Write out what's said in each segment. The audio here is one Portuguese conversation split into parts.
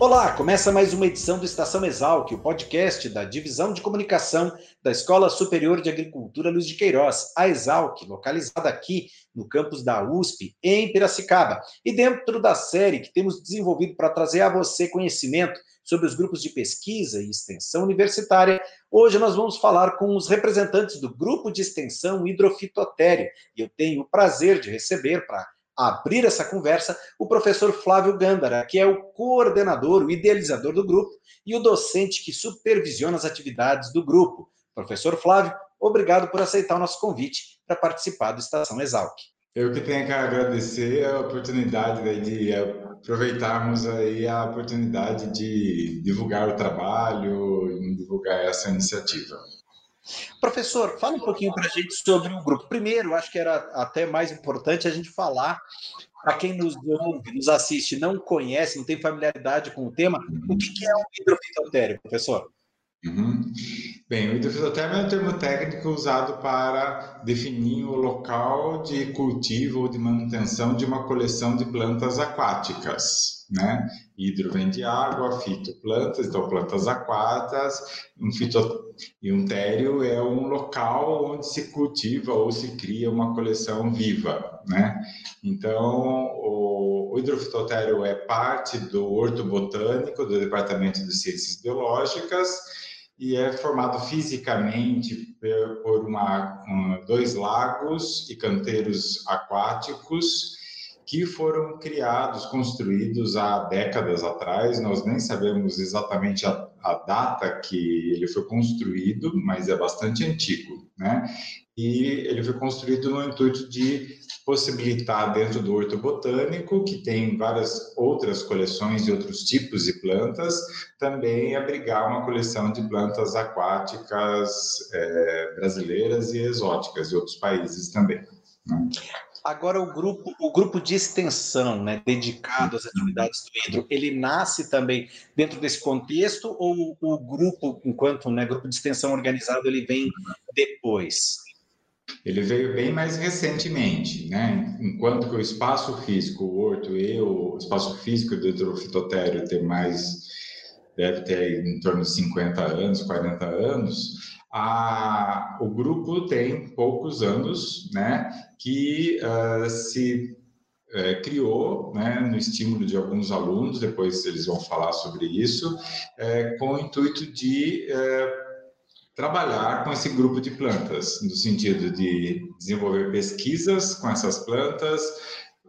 Olá, começa mais uma edição do Estação Exalc, o podcast da Divisão de Comunicação da Escola Superior de Agricultura Luiz de Queiroz, a Exalc, localizada aqui no campus da USP, em Piracicaba. E dentro da série que temos desenvolvido para trazer a você conhecimento sobre os grupos de pesquisa e extensão universitária, hoje nós vamos falar com os representantes do grupo de extensão hidrofitotério. E eu tenho o prazer de receber para abrir essa conversa o professor Flávio Gândara, que é o coordenador, o idealizador do grupo e o docente que supervisiona as atividades do grupo. Professor Flávio, obrigado por aceitar o nosso convite para participar do Estação Exalc. Eu que tenho que agradecer a oportunidade de aproveitarmos aí a oportunidade de divulgar o trabalho, divulgar essa iniciativa. Professor, fala um pouquinho para a gente sobre o grupo. Primeiro, acho que era até mais importante a gente falar para quem nos ouve, nos assiste, não conhece, não tem familiaridade com o tema, o que é um hidrofitotério, professor? Uhum. Bem, o hidrofitotério é um termo técnico usado para definir o local de cultivo ou de manutenção de uma coleção de plantas aquáticas, né? Hidro vem de água, fito plantas, então plantas aquáticas, um fito e um tério é um local onde se cultiva ou se cria uma coleção viva, né? Então, o, o hidrofitotério é parte do horto botânico do Departamento de Ciências Biológicas e é formado fisicamente por uma, um, dois lagos e canteiros aquáticos que foram criados, construídos há décadas atrás. Nós nem sabemos exatamente a, a, data que ele foi construído, mas é bastante antigo, né? E ele foi construído no intuito de possibilitar dentro do horto botânico, que tem várias outras coleções de outros tipos de plantas, também abrigar uma coleção de plantas aquáticas é, brasileiras e exóticas de outros países também. Né? Agora o grupo, o grupo de extensão, né, dedicado às atividades do hidro, ele nasce também dentro desse contexto ou o grupo, enquanto né, grupo de extensão organizado, ele vem depois? Ele veio bem mais recentemente, né? Enquanto que o espaço físico, o horto e o espaço físico do hidrofitotério tem mais, deve ter em torno de 50 anos, 40 anos, a, o grupo tem poucos anos, né? Que uh, se é, criou, né, no estímulo de alguns alunos, depois eles vão falar sobre isso, é, com o intuito de é, trabalhar com esse grupo de plantas, no sentido de desenvolver pesquisas com essas plantas,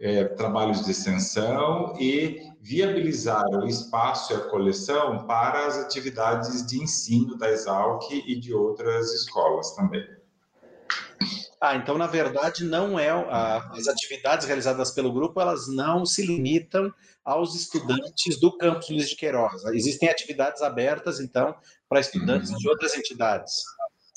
é, trabalhos de extensão e viabilizar o espaço e a coleção para as atividades de ensino da Exalc e de outras escolas também. Ah, então na verdade não é a, as atividades realizadas pelo grupo elas não se limitam aos estudantes do campus Luiz de Queiroz. Existem atividades abertas então para estudantes uhum. de outras entidades.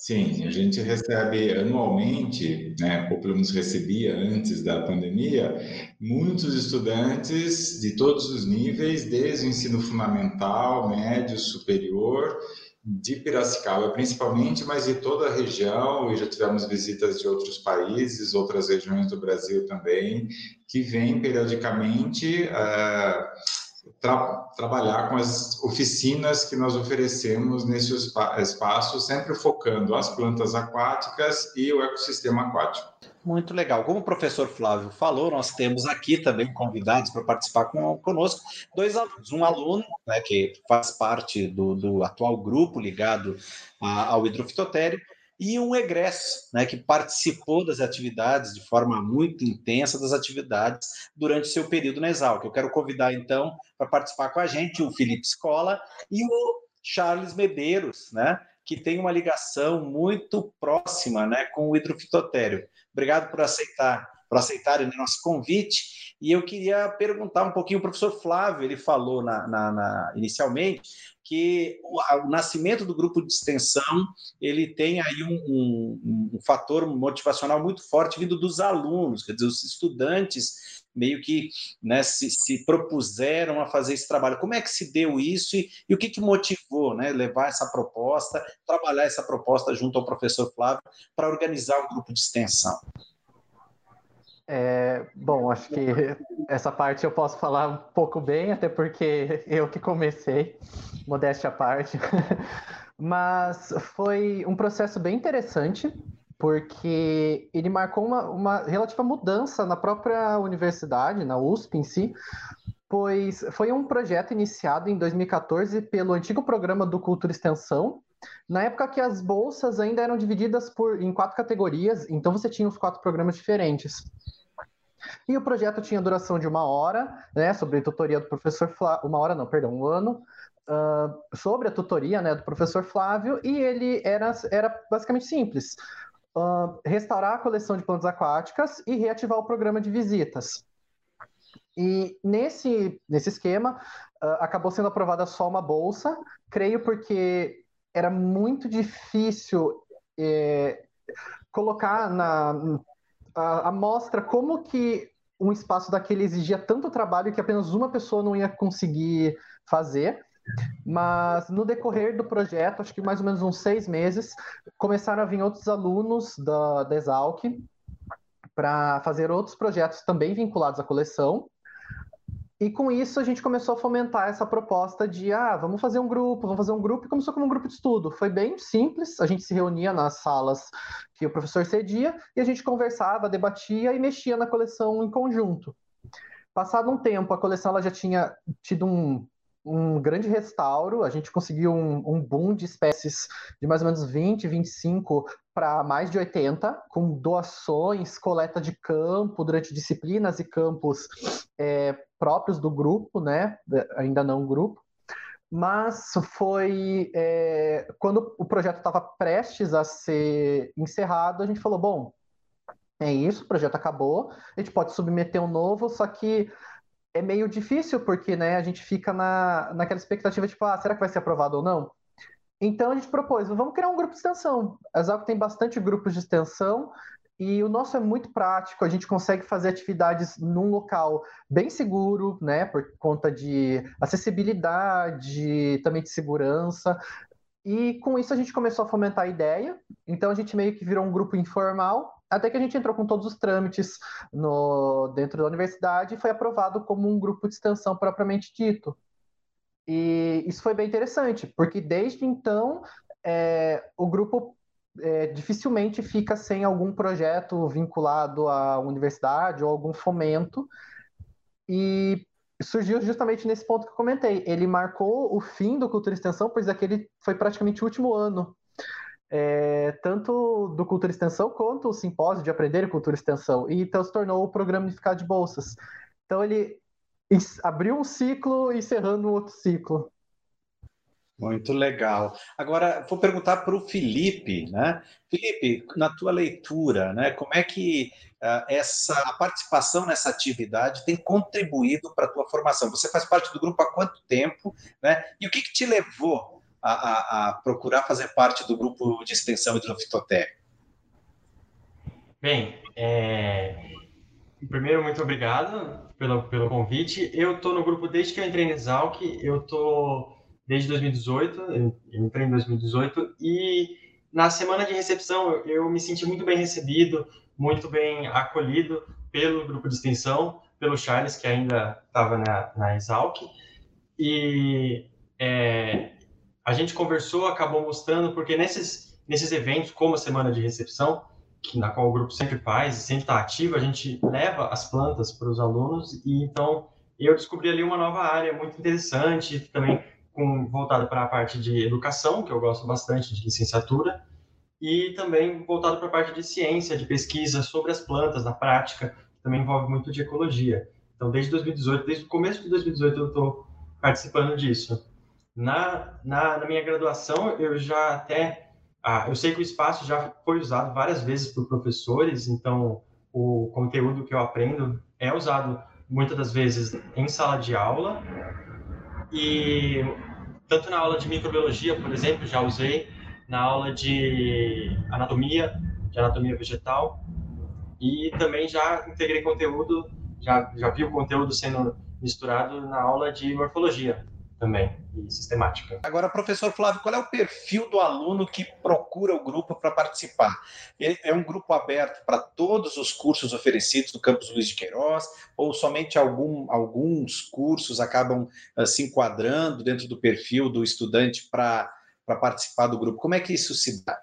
Sim, a gente recebe anualmente, né, ou pelo menos recebia antes da pandemia, muitos estudantes de todos os níveis, desde o ensino fundamental, médio, superior, de Piracicaba principalmente, mas de toda a região, e já tivemos visitas de outros países, outras regiões do Brasil também, que vêm periodicamente. Uh, tra trabalhar com as oficinas que nós oferecemos nesse espaço, sempre focando as plantas aquáticas e o ecossistema aquático. Muito legal. Como o professor Flávio falou, nós temos aqui também convidados para participar com, conosco dois alunos. Um aluno, né, que faz parte do, do atual grupo ligado a, ao hidrofitotério, e um egresso, né, que participou das atividades de forma muito intensa das atividades durante seu período na Exalc. Eu quero convidar então para participar com a gente o Felipe Escola e o Charles Medeiros, né, que tem uma ligação muito próxima, né, com o hidrofitotério. Obrigado por aceitar, por aceitarem o nosso convite. E eu queria perguntar um pouquinho, o professor Flávio, ele falou na, na, na inicialmente que o, o, nascimento do grupo de extensão ele tem aí um, um, um, fator motivacional muito forte vindo dos alunos, quer dizer, os estudantes meio que né, se, se, propuseram a fazer esse trabalho. Como é que se deu isso e, e o que, que motivou né, levar essa proposta, trabalhar essa proposta junto ao professor Flávio para organizar um grupo de extensão? É, bom, acho que essa parte eu posso falar um pouco bem, até porque eu que comecei, modéstia à parte. Mas foi um processo bem interessante, porque ele marcou uma, uma relativa mudança na própria universidade, na USP em si, pois foi um projeto iniciado em 2014 pelo antigo programa do Cultura Extensão, na época que as bolsas ainda eram divididas por, em quatro categorias, então você tinha os quatro programas diferentes. E o projeto tinha duração de uma hora, né, sobre a tutoria do professor Flávio, uma hora não, perdão, um ano, uh, sobre a tutoria, né, do professor Flávio, e ele era, era basicamente simples, uh, restaurar a coleção de plantas aquáticas e reativar o programa de visitas. E nesse, nesse esquema, uh, acabou sendo aprovada só uma bolsa, creio porque era muito difícil é, colocar na a, a mostra como que um espaço daquele exigia tanto trabalho que apenas uma pessoa não ia conseguir fazer. Mas no decorrer do projeto, acho que mais ou menos uns seis meses, começaram a vir outros alunos da, da Exalc para fazer outros projetos também vinculados à coleção. E com isso a gente começou a fomentar essa proposta de ah, vamos fazer um grupo, vamos fazer um grupo, e começou como um grupo de estudo. Foi bem simples, a gente se reunia nas salas que o professor cedia e a gente conversava, debatia e mexia na coleção em conjunto. Passado um tempo, a coleção ela já tinha tido um, um grande restauro, a gente conseguiu um, um, boom de espécies de mais ou menos 20, 25 para mais de 80, com doações, coleta de campo durante disciplinas e campos é, próprios do grupo, né? Ainda não grupo. Mas foi é, quando o projeto estava prestes a ser encerrado, a gente falou: bom, é isso, o projeto acabou, a gente pode submeter um novo, só que é meio difícil, porque né, a gente fica na, naquela expectativa, tipo, ah, será que vai ser aprovado ou não? Então a gente propôs, vamos criar um grupo de extensão. A Exalc tem bastante grupos de extensão e o nosso é muito prático, a gente consegue fazer atividades num local bem seguro, né, por conta de acessibilidade, também de segurança. E com isso a gente começou a fomentar a ideia. Então a gente meio que virou um grupo informal até que a gente entrou com todos os trâmites no, dentro da universidade e foi aprovado como um grupo de extensão propriamente dito. E isso foi bem interessante, porque desde então é, o grupo é, dificilmente fica sem algum projeto vinculado à universidade ou algum fomento. E surgiu justamente nesse ponto que eu comentei. Ele marcou o fim do Cultura Extensão, pois aquele foi praticamente o último ano é, tanto do Cultura Extensão quanto o simpósio de Aprender Cultura Extensão, e então se tornou o programa unificado de bolsas. Então ele abriu um ciclo encerrando um outro ciclo. Muito legal. Agora, vou perguntar para o Felipe, né? Felipe, na tua leitura, né, como é que uh, essa a participação nessa atividade tem contribuído para a tua formação? Você faz parte do grupo há quanto tempo, né? E o que, que te levou a, a, a procurar fazer parte do grupo de extensão Hidrofitotécnico? Bem, é... primeiro, muito obrigado pelo, pelo convite. Eu estou no grupo desde que eu entrei no Exalc, eu estou desde 2018, eu entrei em 2018, e na semana de recepção eu, eu me senti muito bem recebido, muito bem acolhido pelo grupo de extensão, pelo Charles, que ainda estava na, na Exalc, e é, a gente conversou, acabou mostrando, porque nesses, nesses eventos, como a semana de recepção, que, na qual o grupo sempre faz e sempre está ativo, a gente leva as plantas para os alunos e então eu descobri ali uma nova área muito interessante, também com, voltada para a parte de educação, que eu gosto bastante de licenciatura, e também voltado para a parte de ciência, de pesquisa sobre as plantas na prática, que também envolve muito de ecologia. Então, desde 2018, desde o começo de 2018, eu estou participando disso. Na, na, na minha graduação, eu já até. Ah, eu sei que o espaço já foi usado várias vezes por professores, então o conteúdo que eu aprendo é usado muitas das vezes em sala de aula e tanto na aula de microbiologia, por exemplo, já usei na aula de anatomia, de anatomia vegetal e também já integrei conteúdo, já já vi o conteúdo sendo misturado na aula de morfologia também e sistemática. Agora, professor Flávio, qual é o perfil do aluno que procura o grupo para participar? É um grupo aberto para todos os cursos oferecidos no campus Luiz de Queiroz ou somente algum, alguns cursos acabam uh, se enquadrando dentro do perfil do estudante para participar do grupo? Como é que isso se dá?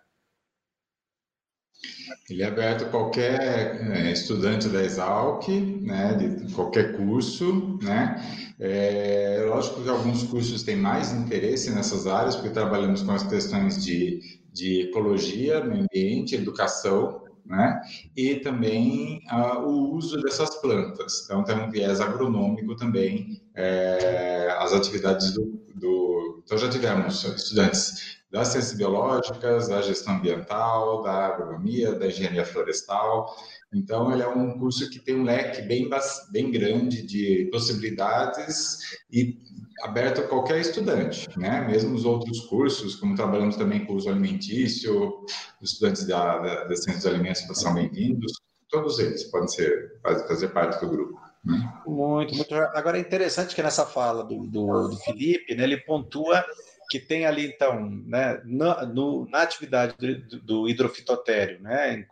Ele é aberto a qualquer é, estudante da Exalc, né, de qualquer curso, né. É, lógico que alguns cursos têm mais interesse nessas áreas, porque trabalhamos com as questões de, de ecologia, meio ambiente, educação, né, e também uh, o uso dessas plantas. Então, tem um viés agronômico também, é, as atividades do, do... Então, já tivemos estudantes das ciências biológicas, da gestão ambiental, da agronomia, da engenharia florestal. Então, ele é um curso que tem um leque bem, bem grande de possibilidades e aberto a qualquer estudante, né? Mesmo os outros cursos, como trabalhamos também com o uso alimentício, os estudantes da, da, da ciência dos alimentos são bem-vindos, todos eles podem ser, fazer parte do grupo. Né? Muito, muito. Agora é interessante que nessa fala do, do, do Felipe, né, ele pontua que tem ali, então, né, na, no, na atividade do, do hidrofitotério, né,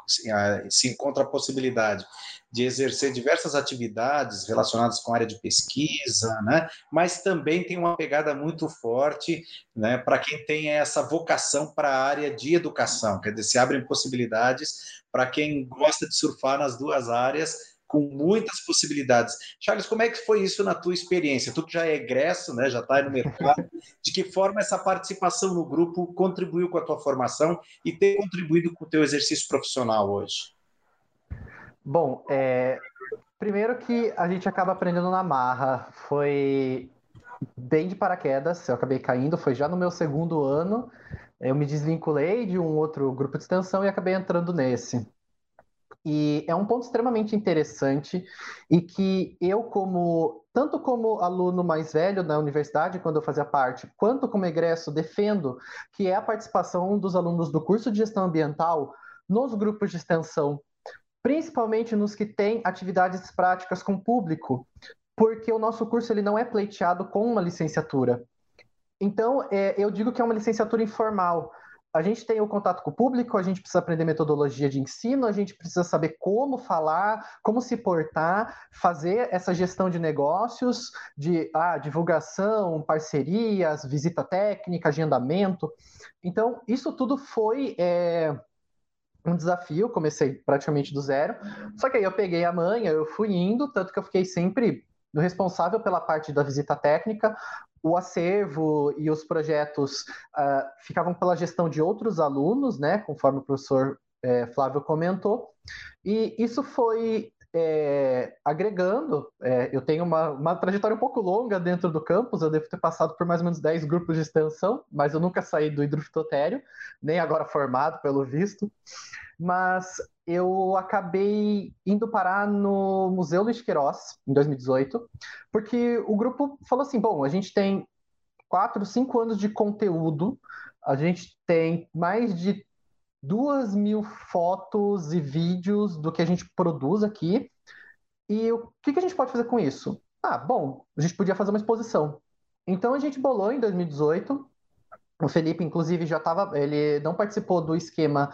se encontra a possibilidade de exercer diversas atividades relacionadas com a área de pesquisa, né, mas também tem uma pegada muito forte né, para quem tem essa vocação para a área de educação, quer dizer, se abrem possibilidades para quem gosta de surfar nas duas áreas com muitas possibilidades. Charles, como é que foi isso na tua experiência? Tu que já é egresso, né, já está aí no mercado, de que forma essa participação no grupo contribuiu com a tua formação e tem contribuído com o teu exercício profissional hoje? Bom, é, primeiro que a gente acaba aprendendo na marra, foi bem de paraquedas, eu acabei caindo, foi já no meu segundo ano, eu me desvinculei de um outro grupo de extensão e acabei entrando nesse. E é um ponto extremamente interessante e que eu, como tanto como aluno mais velho na universidade, quando eu fazia parte, quanto como egresso, defendo que é a participação dos alunos do curso de gestão ambiental nos grupos de extensão, principalmente nos que têm atividades práticas com público, porque o nosso curso ele não é pleiteado com uma licenciatura. Então, é, eu digo que é uma licenciatura informal, a gente tem o contato com o público, a gente precisa aprender metodologia de ensino, a gente precisa saber como falar, como se portar, fazer essa gestão de negócios, de ah, divulgação, parcerias, visita técnica, agendamento. Então, isso tudo foi é, um desafio, comecei praticamente do zero. Só que aí eu peguei a manha, eu fui indo, tanto que eu fiquei sempre responsável pela parte da visita técnica, o acervo e os projetos uh, ficavam pela gestão de outros alunos, né, conforme o professor é, Flávio comentou, e isso foi é, agregando. É, eu tenho uma, uma, trajetória um pouco longa dentro do campus, eu devo ter passado por mais ou menos 10 grupos de extensão, mas eu nunca saí do hidrofitotério, nem agora formado, pelo visto. Mas eu acabei indo parar no Museu Luiz Queiroz, em 2018, porque o grupo falou assim: bom, a gente tem quatro, cinco anos de conteúdo, a gente tem mais de duas mil fotos e vídeos do que a gente produz aqui. E o que, que a gente pode fazer com isso? Ah, bom, a gente podia fazer uma exposição. Então a gente bolou em 2018 o Felipe, inclusive, já estava. Ele não participou do esquema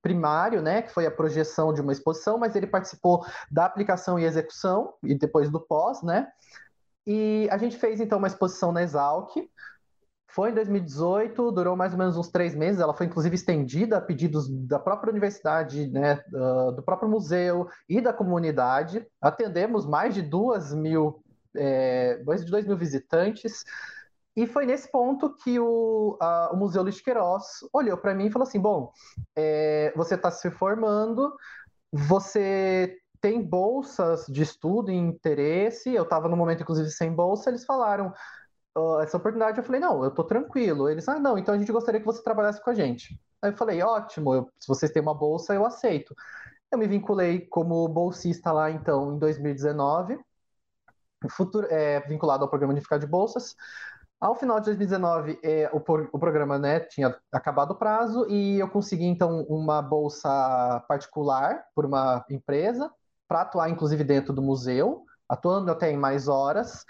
primário, né, que foi a projeção de uma exposição, mas ele participou da aplicação e execução, e depois do pós, né? E a gente fez, então, uma exposição na Exalc. Foi em 2018, durou mais ou menos uns três meses. Ela foi, inclusive, estendida a pedidos da própria universidade, né, do próprio museu e da comunidade. Atendemos mais de duas mil, é, mais de dois mil visitantes. E foi nesse ponto que o, a, o Museu Luiz Queiroz olhou para mim e falou assim: bom, é, você está se formando, você tem bolsas de estudo e interesse. Eu estava no momento, inclusive, sem bolsa. Eles falaram essa oportunidade. Eu falei: não, eu estou tranquilo. Eles, ah, não, então a gente gostaria que você trabalhasse com a gente. Aí eu falei: ótimo, eu, se vocês têm uma bolsa, eu aceito. Eu me vinculei como bolsista lá, então, em 2019, futuro, é, vinculado ao programa Unificado de Bolsas. Ao final de 2019, é, o, o, programa né, tinha acabado o prazo e eu consegui, então, uma bolsa particular por uma empresa para atuar, inclusive, dentro do museu, atuando até em mais horas.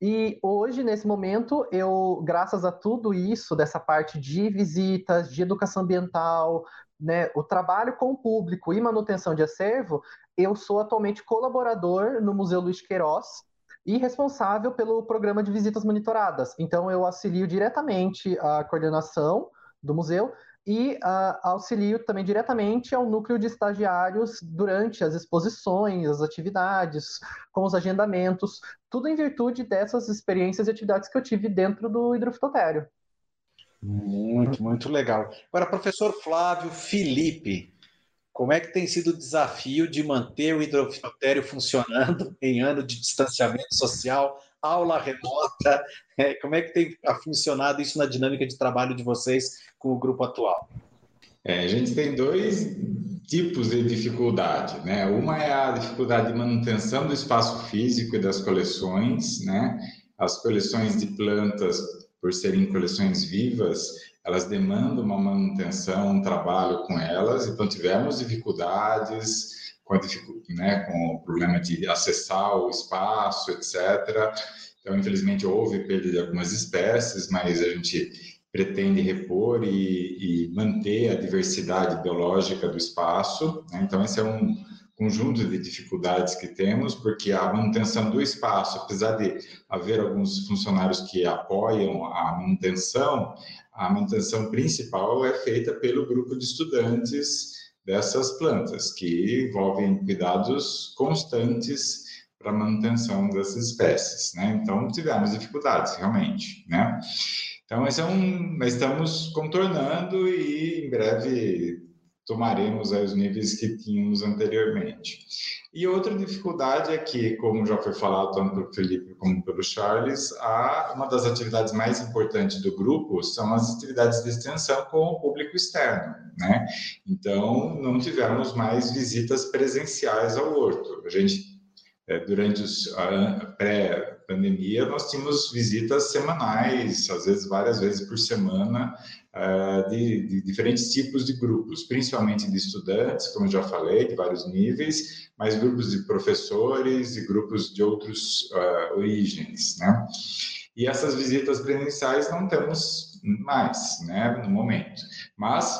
E hoje, nesse momento, eu, graças a tudo isso, dessa parte de visitas, de educação ambiental, né, o trabalho com o público e manutenção de acervo, eu sou atualmente colaborador no Museu Luiz Queiroz e responsável pelo programa de visitas monitoradas. Então, eu auxilio diretamente a coordenação do museu e uh, auxilio também diretamente ao núcleo de estagiários durante as exposições, as atividades, com os agendamentos, tudo em virtude dessas experiências e atividades que eu tive dentro do hidrofitotério. Muito, muito legal. Agora, professor Flávio Felipe, como é que tem sido o desafio de manter o hidrofitotério funcionando em ano de distanciamento social, aula remota? É, como é que tem funcionado isso na dinâmica de trabalho de vocês com o grupo atual? É, a gente tem dois tipos de dificuldade, né? Uma é a dificuldade de manutenção do espaço físico e das coleções, né? As coleções de plantas, por serem coleções vivas, elas demandam uma manutenção, um trabalho com elas, então tivemos dificuldades com, né, com o problema de acessar o espaço, etc. Então, infelizmente, houve perda de algumas espécies, mas a gente pretende repor e, e manter a diversidade biológica do espaço. Né? Então, esse é um conjunto de dificuldades que temos, porque a manutenção do espaço, apesar de haver alguns funcionários que apoiam a manutenção, a manutenção principal é feita pelo grupo de estudantes dessas plantas, que envolvem cuidados constantes para a manutenção dessas espécies, né? Então tivemos dificuldades realmente, né? Então esse é um, nós estamos contornando e em breve tomaremos os níveis que tínhamos anteriormente. E outra dificuldade é que, como já foi falado tanto pelo Felipe como pelo Charles, a, uma das atividades mais importantes do grupo são as atividades de extensão com o público externo, né? Então, não tivemos mais visitas presenciais ao horto. A gente, durante os pré-pandemia, nós tínhamos visitas semanais, às vezes várias vezes por semana, uh, de, de, diferentes tipos de grupos, principalmente de estudantes, como já falei, de vários níveis, mas grupos de professores e grupos de outras uh, origens, né? E essas visitas presenciais não temos mais, né, no momento. Mas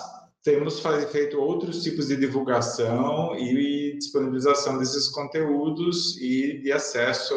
temos feito outros tipos de divulgação e disponibilização desses conteúdos e de acesso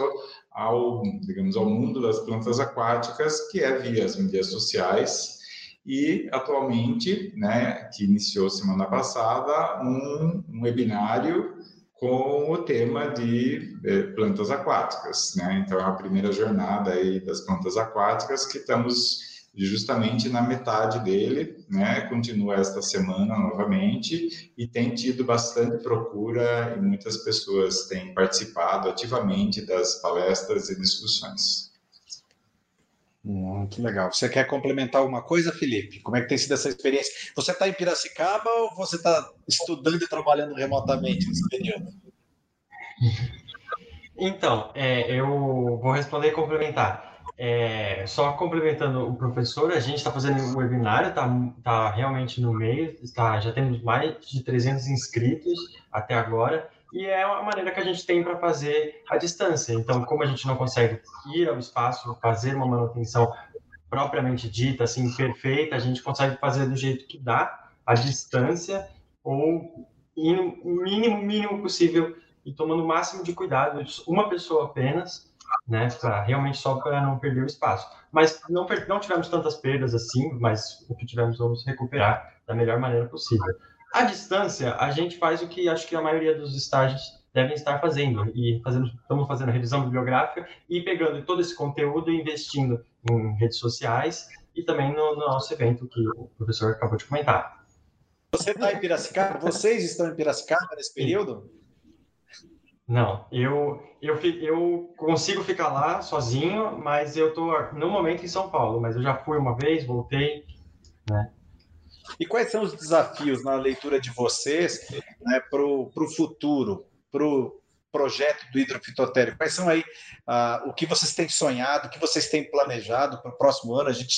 ao, digamos, ao mundo das plantas aquáticas, que é via as mídias sociais, e atualmente, né, que iniciou semana passada, um, um webinário com o tema de eh, plantas aquáticas, né? Então é a primeira jornada aí das plantas aquáticas que estamos justamente na metade dele, né? Continua esta semana novamente e tem tido bastante procura e muitas pessoas têm participado ativamente das palestras e discussões. Muito legal. Você quer complementar alguma coisa, Felipe? Como é que tem sido essa experiência? Você está em Piracicaba ou você está estudando e trabalhando remotamente nesse período? Então, é, eu vou responder e complementar. É, só complementando o professor, a gente está fazendo um webinário, está tá realmente no meio, tá, já temos mais de 300 inscritos até agora, e é a maneira que a gente tem para fazer a distância. Então, como a gente não consegue ir ao espaço, fazer uma manutenção propriamente dita, assim, perfeita, a gente consegue fazer do jeito que dá, a distância, ou o mínimo, mínimo possível, e tomando o máximo de cuidado, uma pessoa apenas, né, para realmente só para não perder o espaço. Mas não, não tivemos tantas perdas assim, mas o que tivemos vamos recuperar da melhor maneira possível. À distância, a gente faz o que acho que a maioria dos estágios devem estar fazendo e fazendo, estamos fazendo a revisão bibliográfica e pegando todo esse conteúdo e investindo em redes sociais e também no, no nosso evento que o professor acabou de comentar. Você está em Piracicaba? Vocês estão em Piracicaba nesse período? Não, eu, eu, eu consigo ficar lá sozinho, mas eu estou no momento em São Paulo, mas eu já fui uma vez, voltei, né? E quais são os desafios na leitura de vocês né, para o futuro, para o projeto do hidrofitotério? Quais são aí uh, o que vocês têm sonhado, o que vocês têm planejado para o próximo ano? A gente,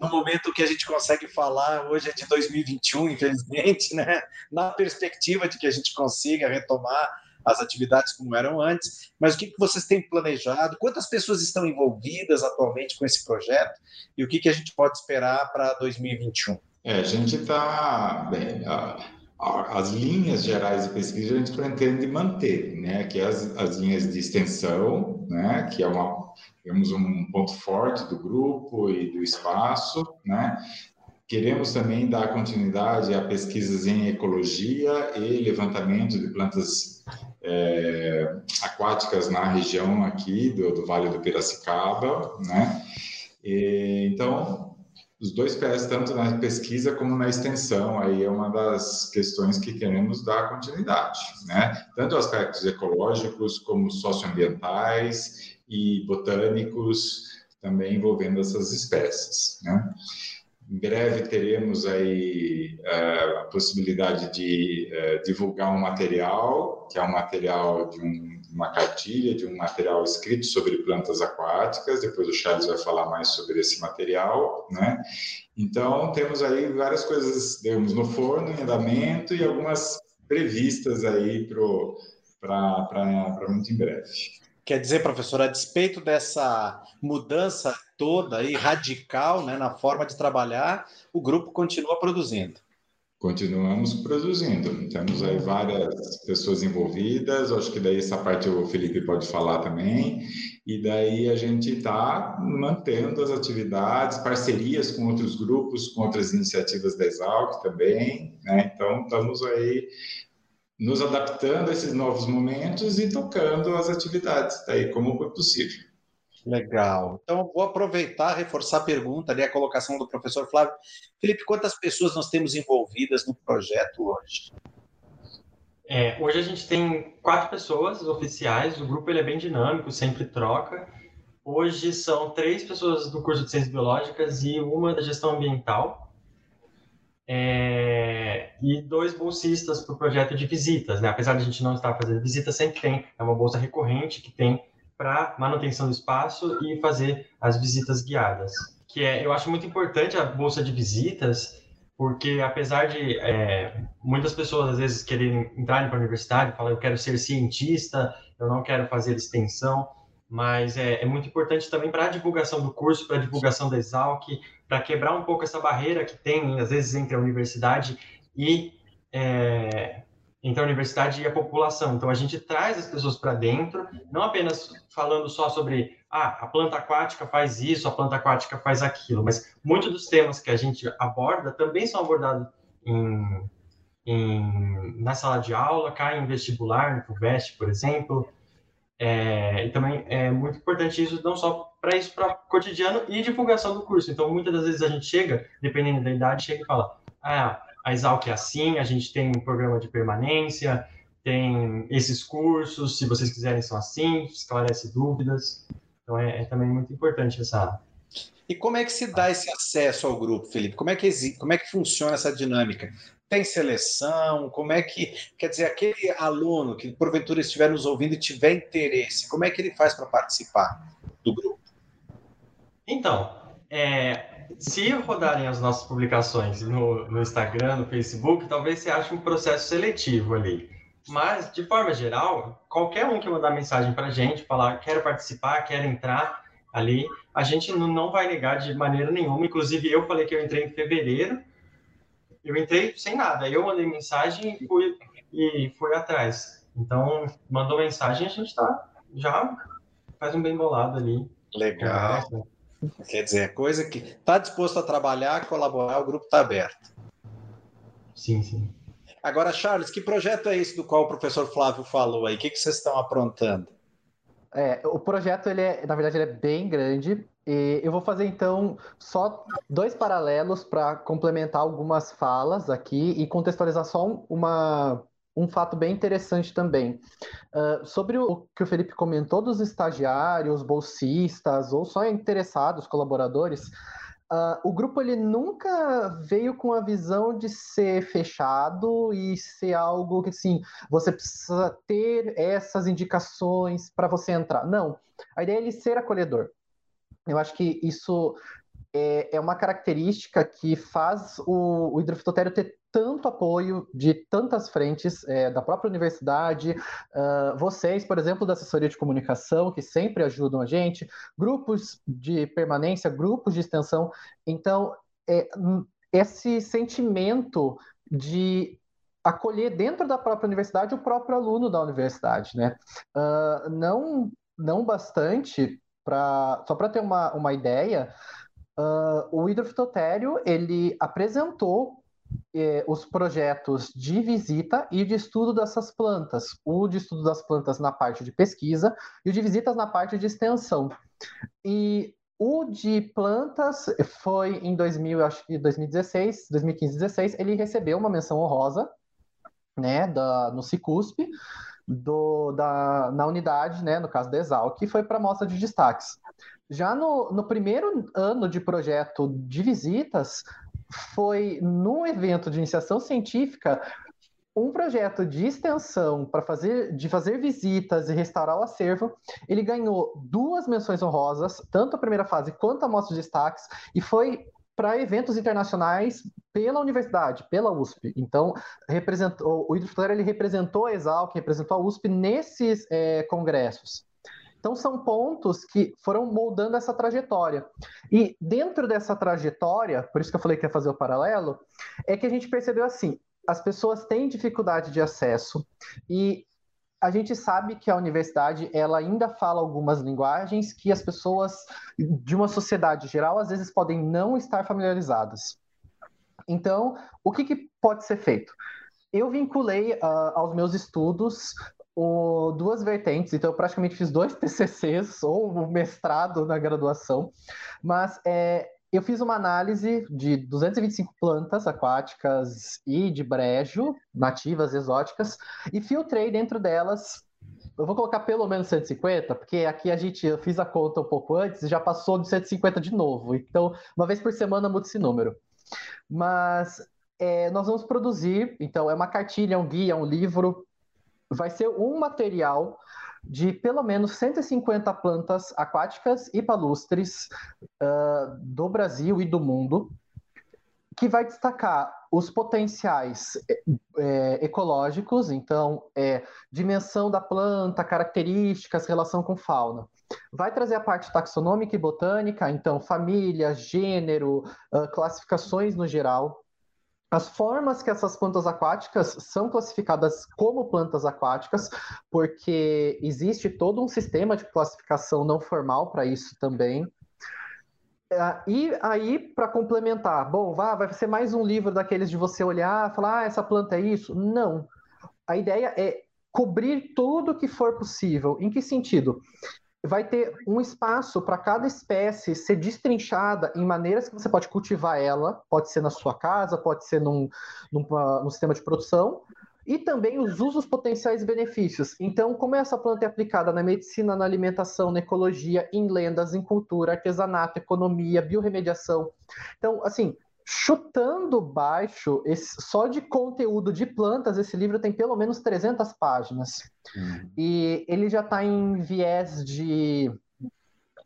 no momento que a gente consegue falar, hoje é de 2021, infelizmente, né? na perspectiva de que a gente consiga retomar as atividades como eram antes, mas o que, que vocês têm planejado? Quantas pessoas estão envolvidas atualmente com esse projeto? E o que, que a gente pode esperar para 2021? É, a gente está. Bem, as linhas gerais de pesquisa a gente pretende manter, né? Que é as, as linhas de extensão, né? Que é uma temos um ponto forte do grupo e do espaço, né? Queremos também dar continuidade a pesquisas em ecologia e levantamento de plantas é, aquáticas na região aqui do, do Vale do Piracicaba, né? E, então, os dois pés, tanto na pesquisa como na extensão, aí é uma das questões que queremos dar continuidade, né? Tanto aspectos ecológicos como socioambientais e botânicos também envolvendo essas espécies, né? Em breve teremos aí uh, a possibilidade de uh, divulgar um material, que é um material de um, uma cartilha, de um material escrito sobre plantas aquáticas. Depois o Charles vai falar mais sobre esse material, né? Então temos aí várias coisas, temos no forno, em andamento e algumas previstas aí para muito em breve. Quer dizer, professor, a despeito dessa mudança toda e radical né, na forma de trabalhar, o grupo continua produzindo. Continuamos produzindo. Temos aí várias pessoas envolvidas, acho que daí essa parte o Felipe pode falar também. E daí a gente está mantendo as atividades, parcerias com outros grupos, com outras iniciativas da Exalc também. Né? Então, estamos aí nos adaptando a esses novos momentos e tocando as atividades daí como foi possível. Legal. Então, vou aproveitar, reforçar a pergunta ali, a colocação do professor Flávio. Felipe, quantas pessoas nós temos envolvidas no projeto hoje? É, hoje a gente tem quatro pessoas oficiais, o grupo ele é bem dinâmico, sempre troca. Hoje são três pessoas do curso de Ciências Biológicas e uma da gestão ambiental é, e dois bolsistas para o projeto de visitas, né? Apesar de a gente não estar fazendo visitas, sempre tem, é uma bolsa recorrente que tem para manutenção do espaço e fazer as visitas guiadas. Que é, eu acho muito importante a bolsa de visitas, porque apesar de é, muitas pessoas às vezes quererem entrar para a universidade, falar eu quero ser cientista, eu não quero fazer extensão, mas é, é muito importante também para a divulgação do curso, para a divulgação da Exalc, para quebrar um pouco essa barreira que tem, às vezes, entre a universidade e é, entre a universidade e a população. Então, a gente traz as pessoas para dentro, não apenas falando só sobre ah, a planta aquática faz isso, a planta aquática faz aquilo, mas muitos dos temas que a gente aborda também são abordados em, em, na sala de aula, caem em vestibular, no FUVEST, por exemplo. É, e também é muito importante isso, não só para isso, para cotidiano e divulgação do curso. Então, muitas das vezes a gente chega, dependendo da idade, chega e fala: ah, a Exalc é assim, a gente tem um programa de permanência, tem esses cursos, se vocês quiserem, são assim, esclarece dúvidas. Então, é, é também muito importante essa. E como é que se dá esse acesso ao grupo, Felipe? Como é que, como é que funciona essa dinâmica? Tem seleção? Como é que, quer dizer, aquele aluno que porventura estiver nos ouvindo e tiver interesse, como é que ele faz para participar do grupo? Então, é, se rodarem as nossas publicações no, no Instagram, no Facebook, talvez você ache um processo seletivo ali. Mas, de forma geral, qualquer um que mandar mensagem para a gente, falar quero participar, quero entrar ali, a gente não vai negar de maneira nenhuma. Inclusive, eu falei que eu entrei em fevereiro, eu entrei sem nada. Eu mandei mensagem e fui, e fui atrás. Então, mandou mensagem, a gente tá já faz um bem bolado ali. Legal. Quer dizer, coisa que está disposto a trabalhar, colaborar, o grupo está aberto. Sim, sim. Agora, Charles, que projeto é esse do qual o professor Flávio falou aí? O que, que vocês estão aprontando? É, o projeto, ele é, na verdade, ele é bem grande. E eu vou fazer então só dois paralelos para complementar algumas falas aqui e contextualizar só uma, um fato bem interessante também. Uh, sobre o que o Felipe comentou dos estagiários, bolsistas ou só interessados, colaboradores, Uh, o grupo ele nunca veio com a visão de ser fechado e ser algo que assim você precisa ter essas indicações para você entrar. Não, a ideia é ele ser acolhedor. Eu acho que isso é, é uma característica que faz o, o hidrofitotério ter tanto apoio de tantas frentes é, da própria universidade, uh, vocês, por exemplo, da assessoria de comunicação, que sempre ajudam a gente, grupos de permanência, grupos de extensão. Então, é, esse sentimento de acolher dentro da própria universidade o próprio aluno da universidade, né? Uh, não, não bastante, pra, só para ter uma, uma ideia, uh, o hidrofitotério, ele apresentou eh, os projetos de visita e de estudo dessas plantas. O de estudo das plantas na parte de pesquisa e o de visitas na parte de extensão. E o de plantas foi em 2000, acho que 2016, 2015, 16, ele recebeu uma menção honrosa, né, da, no Cicusp, do, da, na unidade, né, no caso da Exal, que foi para a mostra de destaques. Já no, no primeiro ano de projeto de visitas, foi num evento de iniciação científica um projeto de extensão para fazer de fazer visitas e restaurar o acervo. Ele ganhou duas menções honrosas, tanto a primeira fase quanto a mostra de destaques, e foi para eventos internacionais pela universidade, pela USP. Então, representou, o Hidro ele representou a Exalc, representou a USP nesses é, congressos. Então, são pontos que foram moldando essa trajetória. E dentro dessa trajetória, por isso que eu falei que ia fazer o paralelo, é que a gente percebeu assim: as pessoas têm dificuldade de acesso e a gente sabe que a universidade ela ainda fala algumas linguagens que as pessoas de uma sociedade geral às vezes podem não estar familiarizadas. Então, o que, que pode ser feito? Eu vinculei uh, aos meus estudos o, duas vertentes, então eu praticamente fiz dois TCCs ou um mestrado na graduação, mas é, eu fiz uma análise de 225 plantas aquáticas e de brejo, nativas, exóticas, e filtrei dentro delas. Eu vou colocar pelo menos 150, porque aqui a gente, eu fiz a conta um pouco antes e já passou de 150 de novo. Então, uma vez por semana muda esse número. Mas é, nós vamos produzir, então, é uma cartilha, um guia, um livro vai ser um material de pelo menos 150 plantas aquáticas e palustres uh, do Brasil e do mundo, que vai destacar os potenciais é, ecológicos, então, é, dimensão da planta, características, relação com fauna. Vai trazer a parte taxonômica e botânica, então, família, gênero, uh, classificações no geral. As formas que essas plantas aquáticas são classificadas como plantas aquáticas, porque existe todo um sistema de classificação não formal para isso também. É, e aí, para complementar, bom, vá, vai ser mais um livro daqueles de você olhar falar, ah, essa planta é isso? Não. A ideia é cobrir tudo que for possível. Em que sentido? Vai ter um espaço para cada espécie ser destrinchada em maneiras que você pode cultivar ela, pode ser na sua casa, pode ser num, num, num sistema de produção, e também os usos potenciais e benefícios. Então, como essa planta é aplicada na medicina, na alimentação, na ecologia, em lendas, em cultura, artesanato, economia, biorremediação. Então, assim, chutando baixo, esse, só de conteúdo de plantas, esse livro tem pelo menos 300 páginas. Uhum. E ele já está em viés de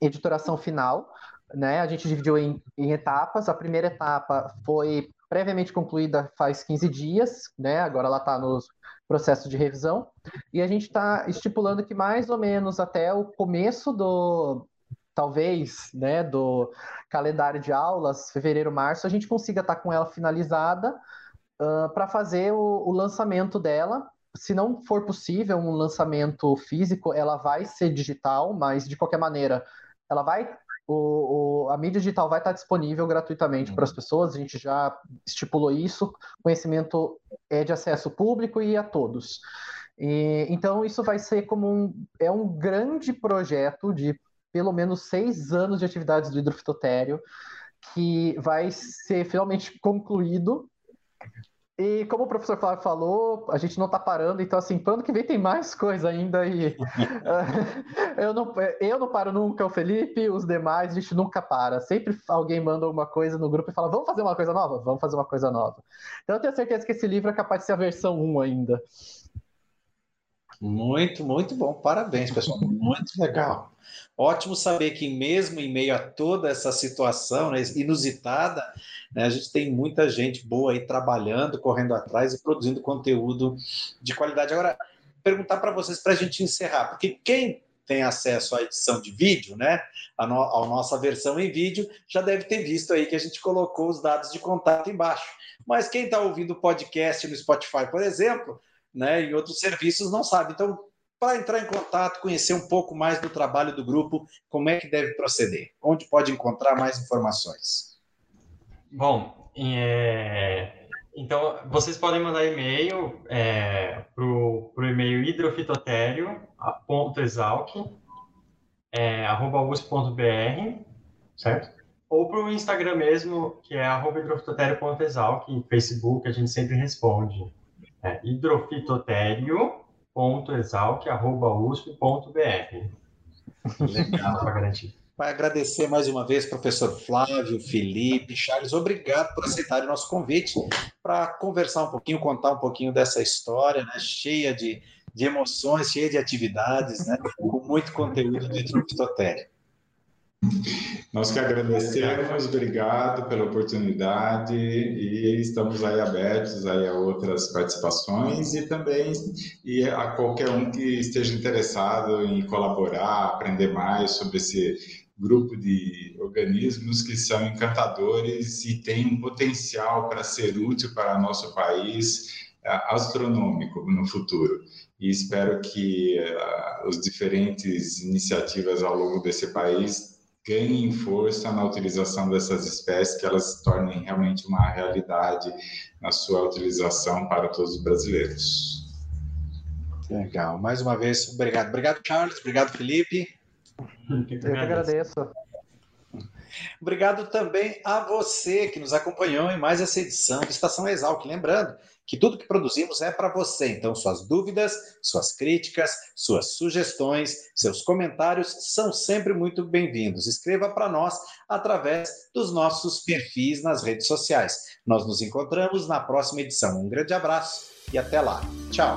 editoração final, né? A gente dividiu em, em, etapas. A primeira etapa foi previamente concluída faz 15 dias, né? Agora ela está no processo de revisão. E a gente está estipulando que mais ou menos até o começo do, talvez, né, do calendário de aulas, fevereiro, março, a gente consiga estar tá com ela finalizada uh, para fazer o, o, lançamento dela. Se não for possível um lançamento físico, ela vai ser digital, mas de qualquer maneira, ela vai. O, o a mídia digital vai estar disponível gratuitamente para as pessoas, a gente já estipulou isso. Conhecimento é de acesso público e a todos. E, então, isso vai ser como um, é um grande projeto de pelo menos seis anos de atividades do hidrofitotério, que vai ser finalmente concluído E como o professor Flávio falou, a gente não está parando, então assim, para ano que vem tem mais coisa ainda e eu, não, eu não paro nunca, o Felipe, os demais, a gente nunca para. Sempre alguém manda alguma coisa no grupo e fala, vamos fazer uma coisa nova? Vamos fazer uma coisa nova. Então eu tenho certeza que esse livro é capaz de ser a versão 1 ainda. Muito, muito bom. Parabéns, pessoal. Muito legal. Ótimo saber que, mesmo em meio a toda essa situação né, inusitada, né, a gente tem muita gente boa aí trabalhando, correndo atrás e produzindo conteúdo de qualidade. Agora, perguntar para vocês, para a gente encerrar, porque quem tem acesso à edição de vídeo, né, a, no, a nossa versão em vídeo, já deve ter visto aí que a gente colocou os dados de contato embaixo. Mas quem está ouvindo o podcast no Spotify, por exemplo, né, em outros serviços não sabe. Então, para entrar em contato, conhecer um pouco mais do trabalho do grupo, como é que deve proceder? Onde pode encontrar mais informações? Bom, é... então vocês podem mandar e-mail é, para o e-mail hidrofitotério.exalc, é, usp.br, certo? Ou para o Instagram mesmo, que é hidrofitotério.exalc, Facebook, a gente sempre responde é hidrofitotério.exalc.usp.br. Legal, para garantir. Vai agradecer mais uma vez, professor Flávio, Felipe, Charles, obrigado por aceitarem o nosso convite para conversar um pouquinho, contar um pouquinho dessa história, né, cheia de, de emoções, cheia de atividades, né, com muito conteúdo de hidrofitotério. Nós que agradecemos, obrigado pela oportunidade e estamos aí abertos aí a outras participações e também e a qualquer um que esteja interessado em colaborar, aprender mais sobre esse grupo de organismos que são encantadores e têm um potencial para ser útil para nosso país é, astronômico no futuro. E espero que uh, os diferentes iniciativas ao longo desse país ganhem força na utilização dessas espécies, que elas se tornem realmente uma realidade na sua utilização para todos os brasileiros. Legal. Mais uma vez, obrigado. Obrigado, Charles. Obrigado, Felipe. Eu que agradeço. Obrigado também a você que nos acompanhou em mais essa edição de Estação Exalc. Lembrando que tudo que produzimos é para você. Então, suas dúvidas, suas críticas, suas sugestões, seus comentários são sempre muito bem-vindos. Escreva para nós através dos nossos perfis nas redes sociais. Nós nos encontramos na próxima edição. Um grande abraço e até lá. Tchau.